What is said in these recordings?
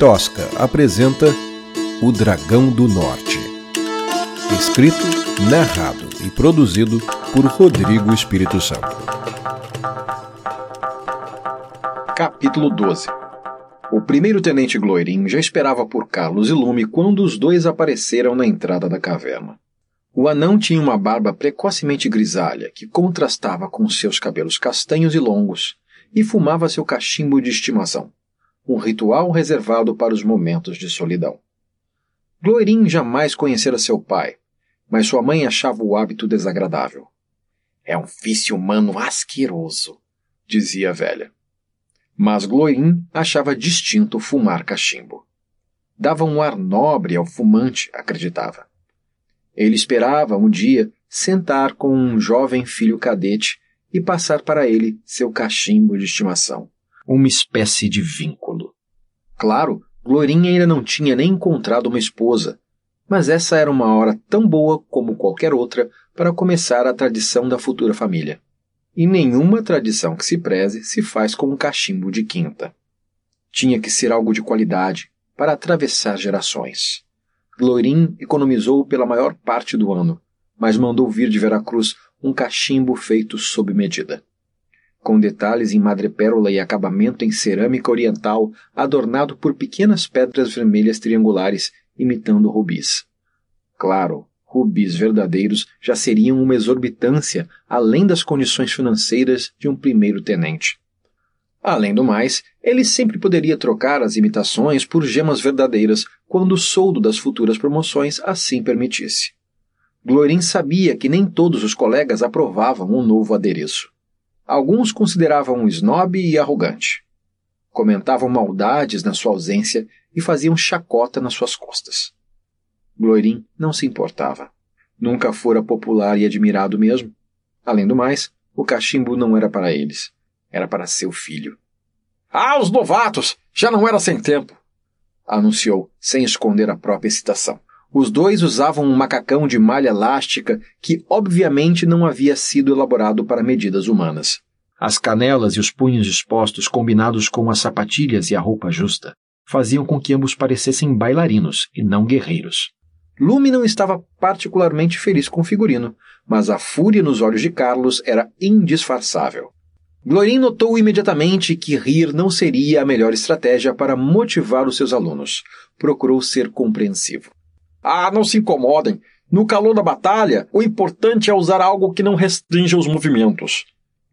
Tosca apresenta O Dragão do Norte. Escrito, narrado e produzido por Rodrigo Espírito Santo. Capítulo 12 O primeiro-tenente Gloirin já esperava por Carlos e Lume quando os dois apareceram na entrada da caverna. O anão tinha uma barba precocemente grisalha que contrastava com seus cabelos castanhos e longos, e fumava seu cachimbo de estimação um ritual reservado para os momentos de solidão. Gloirin jamais conhecera seu pai, mas sua mãe achava o hábito desagradável. É um vício humano asqueroso, dizia a velha. Mas Gloirin achava distinto fumar cachimbo. Dava um ar nobre ao fumante, acreditava. Ele esperava um dia sentar com um jovem filho cadete e passar para ele seu cachimbo de estimação uma espécie de vínculo. Claro, Glorinha ainda não tinha nem encontrado uma esposa, mas essa era uma hora tão boa como qualquer outra para começar a tradição da futura família. E nenhuma tradição que se preze se faz com um cachimbo de quinta. Tinha que ser algo de qualidade, para atravessar gerações. Glorin economizou pela maior parte do ano, mas mandou vir de Veracruz um cachimbo feito sob medida com detalhes em madrepérola e acabamento em cerâmica oriental, adornado por pequenas pedras vermelhas triangulares imitando rubis. Claro, rubis verdadeiros já seriam uma exorbitância além das condições financeiras de um primeiro-tenente. Além do mais, ele sempre poderia trocar as imitações por gemas verdadeiras quando o soldo das futuras promoções assim permitisse. Glorin sabia que nem todos os colegas aprovavam um novo adereço. Alguns consideravam um snob e arrogante. Comentavam maldades na sua ausência e faziam chacota nas suas costas. Gloirin não se importava. Nunca fora popular e admirado mesmo. Além do mais, o cachimbo não era para eles. Era para seu filho. Ah, os novatos! Já não era sem tempo! Anunciou, sem esconder a própria excitação. Os dois usavam um macacão de malha elástica que obviamente não havia sido elaborado para medidas humanas. As canelas e os punhos expostos, combinados com as sapatilhas e a roupa justa, faziam com que ambos parecessem bailarinos e não guerreiros. Lume não estava particularmente feliz com o figurino, mas a fúria nos olhos de Carlos era indisfarçável. Glorin notou imediatamente que rir não seria a melhor estratégia para motivar os seus alunos. Procurou ser compreensivo. Ah, não se incomodem. No calor da batalha, o importante é usar algo que não restrinja os movimentos.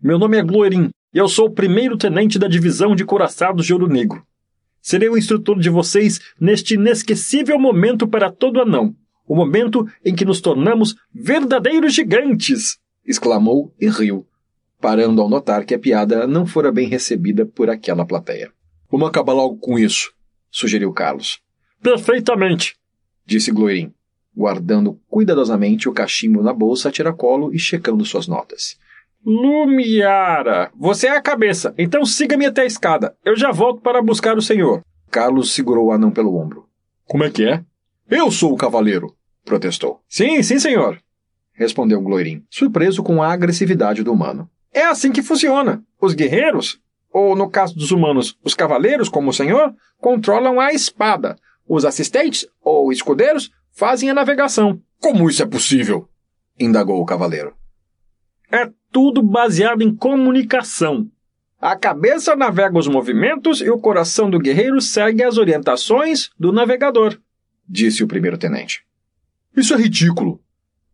Meu nome é Gloerin e eu sou o primeiro tenente da divisão de coraçados de Ouro Negro. Serei o instrutor de vocês neste inesquecível momento para todo anão, o momento em que nos tornamos verdadeiros gigantes! exclamou e riu, parando ao notar que a piada não fora bem recebida por aquela plateia. Vamos acabar logo com isso, sugeriu Carlos. Perfeitamente, disse Gloirin, guardando cuidadosamente o cachimbo na bolsa a tiracolo e checando suas notas. Lumiara, você é a cabeça, então siga-me até a escada. Eu já volto para buscar o senhor. Carlos segurou o anão pelo ombro. Como é que é? Eu sou o cavaleiro, protestou. Sim, sim, senhor, respondeu Gloirin, surpreso com a agressividade do humano. É assim que funciona. Os guerreiros, ou no caso dos humanos, os cavaleiros, como o senhor, controlam a espada. Os assistentes, ou escudeiros, fazem a navegação. Como isso é possível? indagou o cavaleiro. É tudo baseado em comunicação. A cabeça navega os movimentos e o coração do guerreiro segue as orientações do navegador, disse o primeiro-tenente. Isso é ridículo.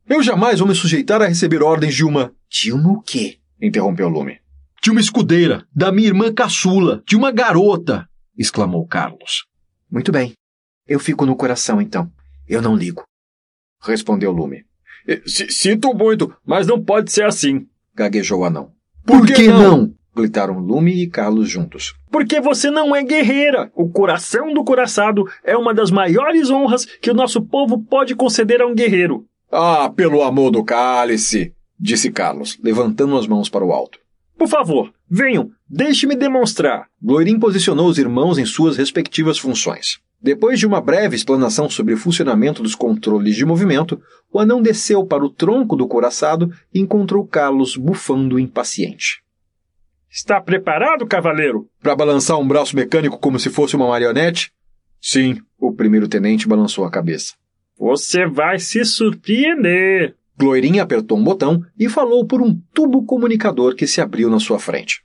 Eu jamais vou me sujeitar a receber ordens de uma. De uma o quê? interrompeu Lume. De uma escudeira, da minha irmã caçula, de uma garota! exclamou Carlos. Muito bem. Eu fico no coração, então. Eu não ligo. Respondeu Lume. Sinto muito, mas não pode ser assim, gaguejou o anão. Por, Por que, que, não? não? gritaram Lume e Carlos juntos. Porque você não é guerreira. O coração do coraçado é uma das maiores honras que o nosso povo pode conceder a um guerreiro. Ah, pelo amor do cálice, disse Carlos, levantando as mãos para o alto. Por favor, venham, deixe-me demonstrar. Gloirin posicionou os irmãos em suas respectivas funções. Depois de uma breve explanação sobre o funcionamento dos controles de movimento, o anão desceu para o tronco do coraçado e encontrou Carlos bufando impaciente. Está preparado, cavaleiro? Para balançar um braço mecânico como se fosse uma marionete? Sim, o primeiro-tenente balançou a cabeça. Você vai se surpreender. Gloirin apertou um botão e falou por um tubo comunicador que se abriu na sua frente.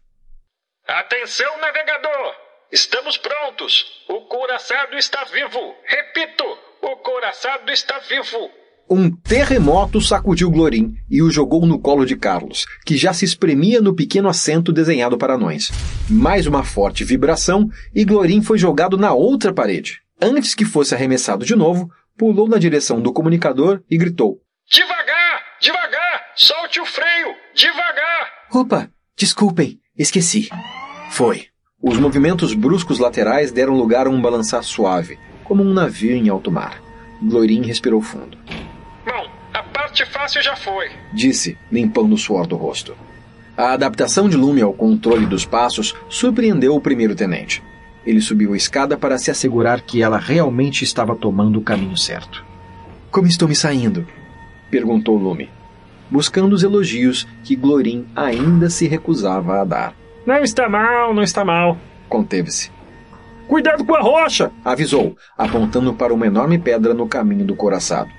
Atenção, navegador! Estamos prontos! O couraçado está vivo! Repito, o couraçado está vivo! Um terremoto sacudiu Glorin e o jogou no colo de Carlos, que já se espremia no pequeno assento desenhado para anões. Mais uma forte vibração e Glorin foi jogado na outra parede. Antes que fosse arremessado de novo, pulou na direção do comunicador e gritou: Devagar! Devagar! Solte o freio! Devagar! Opa! Desculpem, esqueci. Foi. Os movimentos bruscos laterais deram lugar a um balançar suave, como um navio em alto mar. Glorin respirou fundo. Bom, a parte fácil já foi, disse, limpando o suor do rosto. A adaptação de Lume ao controle dos passos surpreendeu o primeiro-tenente. Ele subiu a escada para se assegurar que ela realmente estava tomando o caminho certo. Como estou me saindo? perguntou Lume, buscando os elogios que Glorin ainda se recusava a dar. Não está mal, não está mal. Conteve-se. Cuidado com a rocha! avisou, apontando para uma enorme pedra no caminho do coraçado.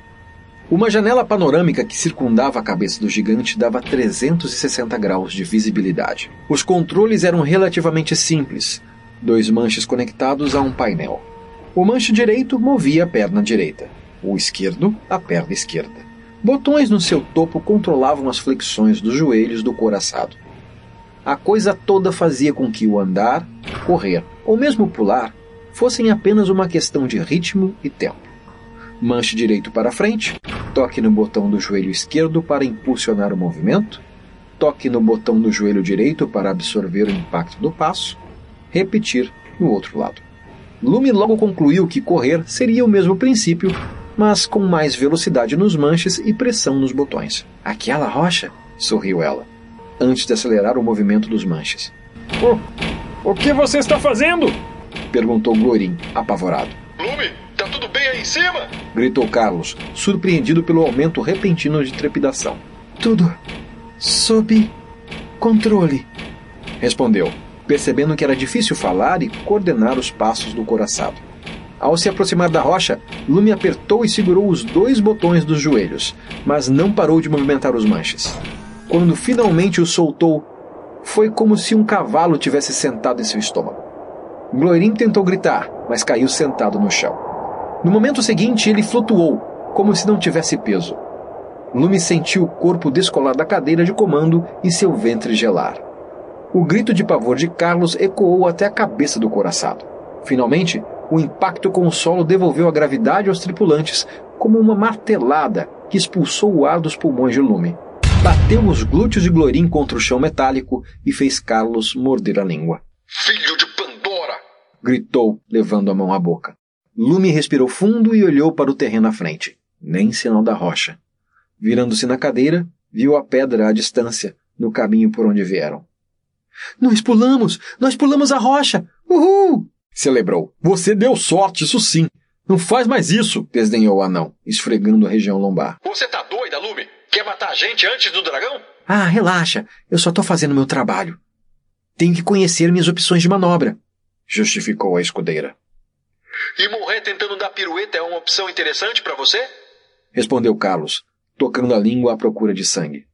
Uma janela panorâmica que circundava a cabeça do gigante dava 360 graus de visibilidade. Os controles eram relativamente simples, dois manches conectados a um painel. O manche direito movia a perna direita, o esquerdo a perna esquerda. Botões no seu topo controlavam as flexões dos joelhos do coraçado. A coisa toda fazia com que o andar, correr ou mesmo pular fossem apenas uma questão de ritmo e tempo. Manche direito para frente, toque no botão do joelho esquerdo para impulsionar o movimento, toque no botão do joelho direito para absorver o impacto do passo, repetir no outro lado. Lume logo concluiu que correr seria o mesmo princípio, mas com mais velocidade nos manches e pressão nos botões. Aquela rocha? sorriu ela, antes de acelerar o movimento dos manches. O, o que você está fazendo? perguntou Glorin, apavorado. Lume, tá tudo bem aí em cima? gritou Carlos, surpreendido pelo aumento repentino de trepidação. Tudo sob controle, respondeu, percebendo que era difícil falar e coordenar os passos do coraçado. Ao se aproximar da rocha, Lume apertou e segurou os dois botões dos joelhos, mas não parou de movimentar os manches. Quando finalmente o soltou, foi como se um cavalo tivesse sentado em seu estômago. Glorin tentou gritar, mas caiu sentado no chão. No momento seguinte, ele flutuou, como se não tivesse peso. Lume sentiu o corpo descolar da cadeira de comando e seu ventre gelar. O grito de pavor de Carlos ecoou até a cabeça do coraçado. Finalmente, o impacto com o solo devolveu a gravidade aos tripulantes como uma martelada que expulsou o ar dos pulmões de Lume. Bateu os glúteos de Glorin contra o chão metálico e fez Carlos morder a língua. Filho de Pandora! gritou, levando a mão à boca. Lume respirou fundo e olhou para o terreno à frente. Nem sinal da rocha. Virando-se na cadeira, viu a pedra à distância, no caminho por onde vieram. Nós pulamos! Nós pulamos a rocha! Uhul! celebrou. Você deu sorte, isso sim. Não faz mais isso, desdenhou o anão, esfregando a região lombar. Você tá doida, Lume? Quer matar a gente antes do dragão? Ah, relaxa. Eu só tô fazendo meu trabalho. Tenho que conhecer minhas opções de manobra, justificou a escudeira. E morrer tentando dar pirueta é uma opção interessante para você? Respondeu Carlos, tocando a língua à procura de sangue.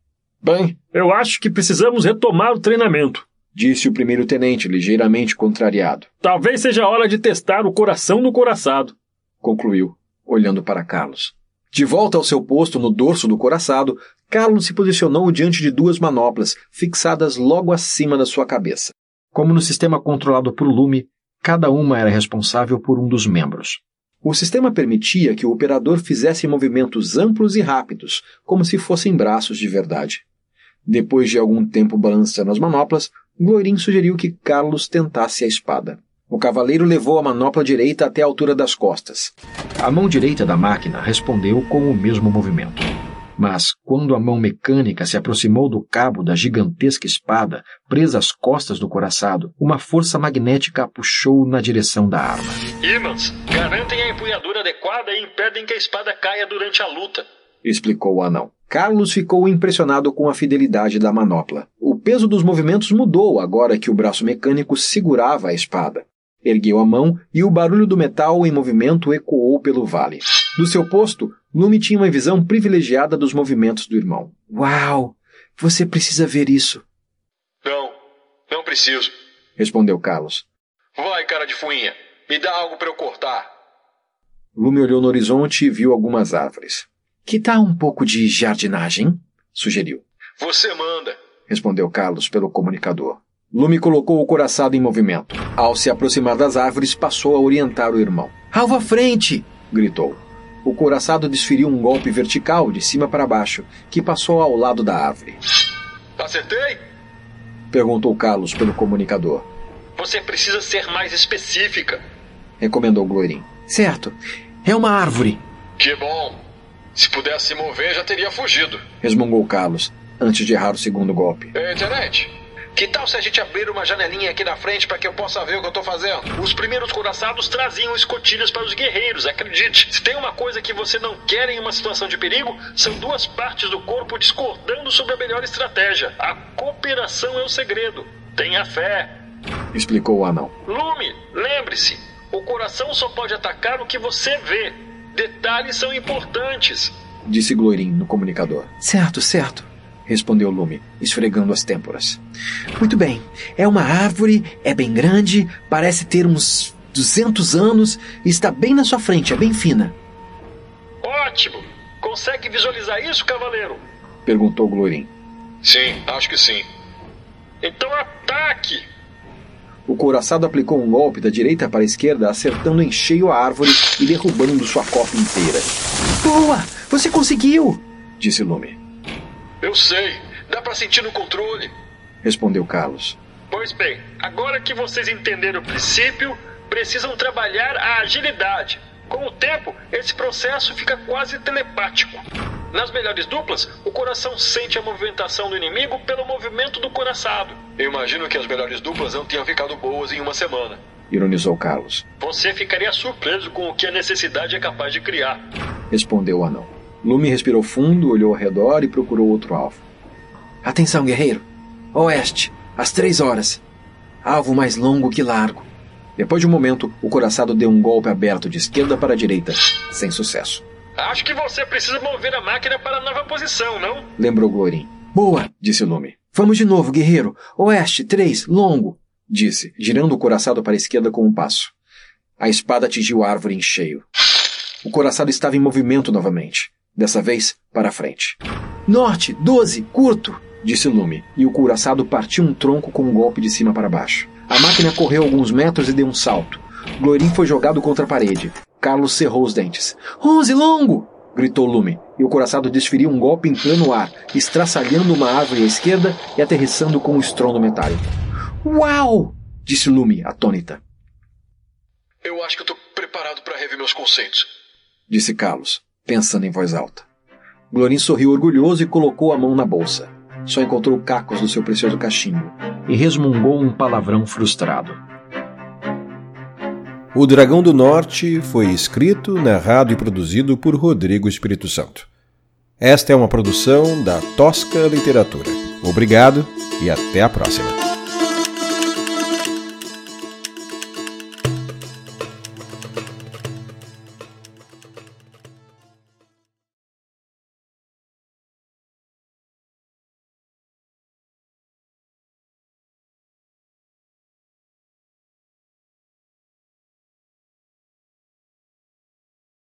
Bem, eu acho que precisamos retomar o treinamento, disse o primeiro-tenente, ligeiramente contrariado. Talvez seja a hora de testar o coração do coraçado, concluiu, olhando para Carlos. De volta ao seu posto no dorso do coraçado, Carlos se posicionou diante de duas manoplas, fixadas logo acima da sua cabeça. Como no sistema controlado por Lume, cada uma era responsável por um dos membros. O sistema permitia que o operador fizesse movimentos amplos e rápidos, como se fossem braços de verdade. Depois de algum tempo balançando as manoplas, Glorin sugeriu que Carlos tentasse a espada. O cavaleiro levou a manopla direita até a altura das costas. A mão direita da máquina respondeu com o mesmo movimento. Mas, quando a mão mecânica se aproximou do cabo da gigantesca espada, presa às costas do coraçado, uma força magnética a puxou na direção da arma. Imãs garantem a empunhadura adequada e impedem que a espada caia durante a luta, explicou o anão. Carlos ficou impressionado com a fidelidade da manopla. O peso dos movimentos mudou agora que o braço mecânico segurava a espada. Ergueu a mão e o barulho do metal em movimento ecoou pelo vale. Do seu posto, Lume tinha uma visão privilegiada dos movimentos do irmão. Uau! Você precisa ver isso. Não, não preciso, respondeu Carlos. Vai, cara de fuinha, me dá algo para eu cortar. Lume olhou no horizonte e viu algumas árvores. Que tal um pouco de jardinagem? sugeriu. Você manda, respondeu Carlos pelo comunicador. Lume colocou o coraçado em movimento. Ao se aproximar das árvores, passou a orientar o irmão. Alvo à frente! gritou. O coraçado desferiu um golpe vertical de cima para baixo, que passou ao lado da árvore. Acertei? perguntou Carlos pelo comunicador. Você precisa ser mais específica, recomendou Glorin. Certo. É uma árvore. Que bom. Se pudesse se mover, já teria fugido. Resmungou Carlos, antes de errar o segundo golpe. Ei, tenente, que tal se a gente abrir uma janelinha aqui na frente para que eu possa ver o que eu tô fazendo? Os primeiros coraçados traziam escotilhas para os guerreiros, acredite. Se tem uma coisa que você não quer em uma situação de perigo, são duas partes do corpo discordando sobre a melhor estratégia. A cooperação é o segredo. Tenha fé. Explicou o anão. Lume, lembre-se, o coração só pode atacar o que você vê. Detalhes são importantes. Disse Glorin no comunicador. Certo, certo. Respondeu Lume, esfregando as têmporas. Muito bem. É uma árvore, é bem grande, parece ter uns 200 anos e está bem na sua frente, é bem fina. Ótimo! Consegue visualizar isso, cavaleiro? Perguntou Glorin. Sim, acho que sim. Então ataque! O couraçado aplicou um golpe da direita para a esquerda, acertando em cheio a árvore e derrubando sua copa inteira. Boa! Você conseguiu! disse Lume. Eu sei. Dá para sentir no controle. Respondeu Carlos. Pois bem, agora que vocês entenderam o princípio, precisam trabalhar a agilidade. Com o tempo, esse processo fica quase telepático. Nas melhores duplas, o coração sente a movimentação do inimigo pelo movimento do coraçado. Eu imagino que as melhores duplas não tenham ficado boas em uma semana. Ironizou Carlos. Você ficaria surpreso com o que a necessidade é capaz de criar. Respondeu o anão. Lume respirou fundo, olhou ao redor e procurou outro alvo. Atenção, guerreiro! Oeste, às três horas. Alvo mais longo que largo. Depois de um momento, o coraçado deu um golpe aberto de esquerda para a direita, sem sucesso. Acho que você precisa mover a máquina para a nova posição, não? Lembrou Glorin. Boa, disse Lume. Vamos de novo, guerreiro. Oeste, três, longo, disse, girando o coraçado para a esquerda com um passo. A espada atingiu a árvore em cheio. O coraçado estava em movimento novamente, dessa vez para a frente. Norte, doze, curto, disse Lume, e o couraçado partiu um tronco com um golpe de cima para baixo. A máquina correu alguns metros e deu um salto. Glorin foi jogado contra a parede. Carlos cerrou os dentes. Onze longo! gritou Lume, e o coraçado desferiu um golpe em pleno ar, estraçalhando uma árvore à esquerda e aterrissando com um estrondo metálico. Uau! disse Lume, atônita. Eu acho que estou preparado para rever meus conceitos, disse Carlos, pensando em voz alta. Glorin sorriu orgulhoso e colocou a mão na bolsa. Só encontrou cacos do seu precioso cachimbo e resmungou um palavrão frustrado. O Dragão do Norte foi escrito, narrado e produzido por Rodrigo Espírito Santo. Esta é uma produção da Tosca Literatura. Obrigado e até a próxima.